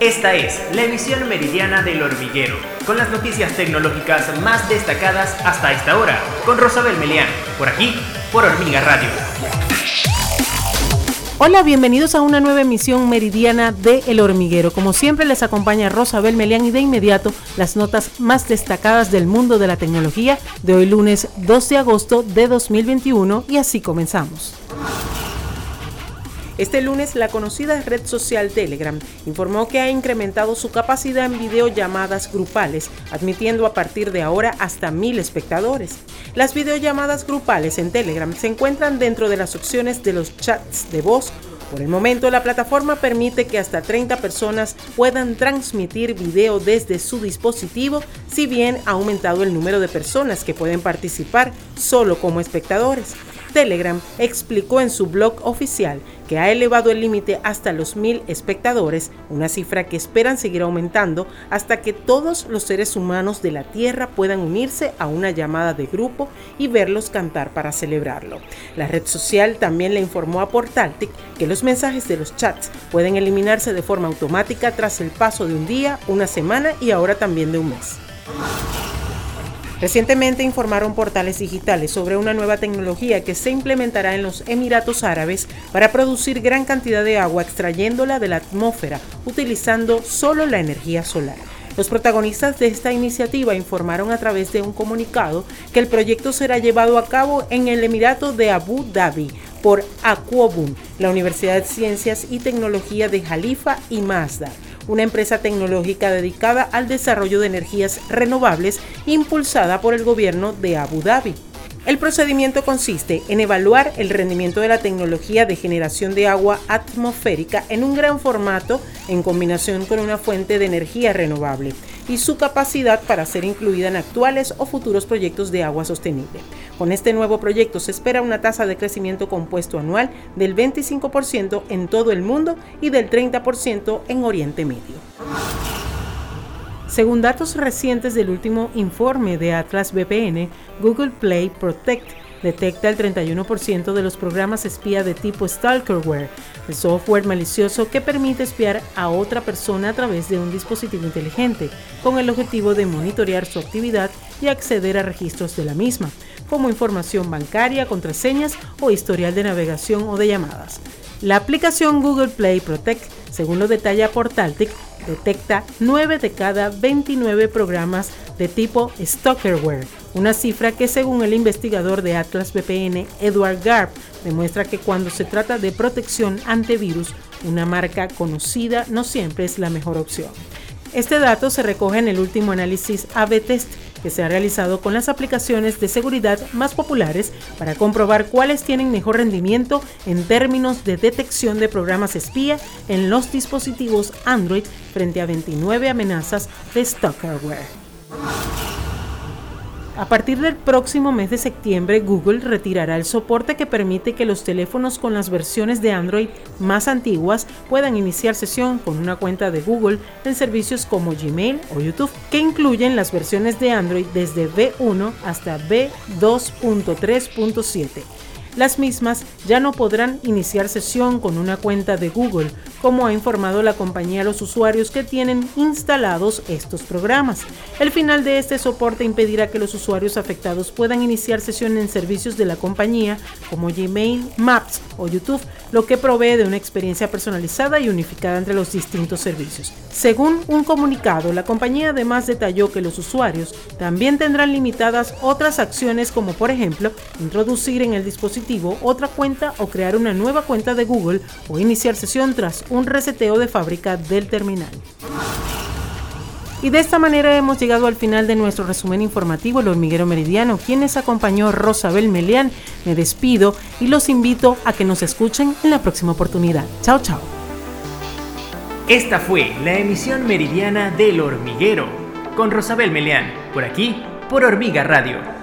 Esta es la emisión meridiana del hormiguero, con las noticias tecnológicas más destacadas hasta esta hora, con Rosabel Melián, por aquí, por Hormiga Radio. Hola, bienvenidos a una nueva emisión meridiana de El Hormiguero. Como siempre les acompaña Rosabel Melián y de inmediato las notas más destacadas del mundo de la tecnología de hoy lunes 2 de agosto de 2021 y así comenzamos. Este lunes, la conocida red social Telegram informó que ha incrementado su capacidad en videollamadas grupales, admitiendo a partir de ahora hasta mil espectadores. Las videollamadas grupales en Telegram se encuentran dentro de las opciones de los chats de voz por el momento, la plataforma permite que hasta 30 personas puedan transmitir video desde su dispositivo, si bien ha aumentado el número de personas que pueden participar solo como espectadores. Telegram explicó en su blog oficial que ha elevado el límite hasta los mil espectadores, una cifra que esperan seguir aumentando hasta que todos los seres humanos de la Tierra puedan unirse a una llamada de grupo y verlos cantar para celebrarlo. La red social también le informó a Portaltic que los mensajes de los chats pueden eliminarse de forma automática tras el paso de un día, una semana y ahora también de un mes. Recientemente informaron portales digitales sobre una nueva tecnología que se implementará en los Emiratos Árabes para producir gran cantidad de agua extrayéndola de la atmósfera utilizando solo la energía solar. Los protagonistas de esta iniciativa informaron a través de un comunicado que el proyecto será llevado a cabo en el Emirato de Abu Dhabi por Aquobun, la Universidad de Ciencias y Tecnología de Jalifa y Mazda una empresa tecnológica dedicada al desarrollo de energías renovables impulsada por el gobierno de Abu Dhabi. El procedimiento consiste en evaluar el rendimiento de la tecnología de generación de agua atmosférica en un gran formato en combinación con una fuente de energía renovable y su capacidad para ser incluida en actuales o futuros proyectos de agua sostenible. Con este nuevo proyecto se espera una tasa de crecimiento compuesto anual del 25% en todo el mundo y del 30% en Oriente Medio. Según datos recientes del último informe de Atlas VPN, Google Play Protect detecta el 31% de los programas espía de tipo Stalkerware, el software malicioso que permite espiar a otra persona a través de un dispositivo inteligente, con el objetivo de monitorear su actividad y acceder a registros de la misma, como información bancaria, contraseñas o historial de navegación o de llamadas. La aplicación Google Play Protect, según lo detalla Portaltic, detecta 9 de cada 29 programas de tipo Stalkerware, una cifra que según el investigador de Atlas VPN, Edward Garb, demuestra que cuando se trata de protección ante virus, una marca conocida no siempre es la mejor opción. Este dato se recoge en el último análisis AB Test que se ha realizado con las aplicaciones de seguridad más populares para comprobar cuáles tienen mejor rendimiento en términos de detección de programas espía en los dispositivos Android frente a 29 amenazas de stalkerware. A partir del próximo mes de septiembre, Google retirará el soporte que permite que los teléfonos con las versiones de Android más antiguas puedan iniciar sesión con una cuenta de Google en servicios como Gmail o YouTube, que incluyen las versiones de Android desde V1 hasta V2.3.7. Las mismas ya no podrán iniciar sesión con una cuenta de Google, como ha informado la compañía a los usuarios que tienen instalados estos programas. El final de este soporte impedirá que los usuarios afectados puedan iniciar sesión en servicios de la compañía como Gmail, Maps o YouTube, lo que provee de una experiencia personalizada y unificada entre los distintos servicios. Según un comunicado, la compañía además detalló que los usuarios también tendrán limitadas otras acciones como por ejemplo introducir en el otra cuenta o crear una nueva cuenta de Google o iniciar sesión tras un reseteo de fábrica del terminal. Y de esta manera hemos llegado al final de nuestro resumen informativo El Hormiguero Meridiano. Quienes acompañó Rosabel Melián, me despido y los invito a que nos escuchen en la próxima oportunidad. Chao, chao. Esta fue la emisión meridiana del Hormiguero con Rosabel Melián, por aquí, por Hormiga Radio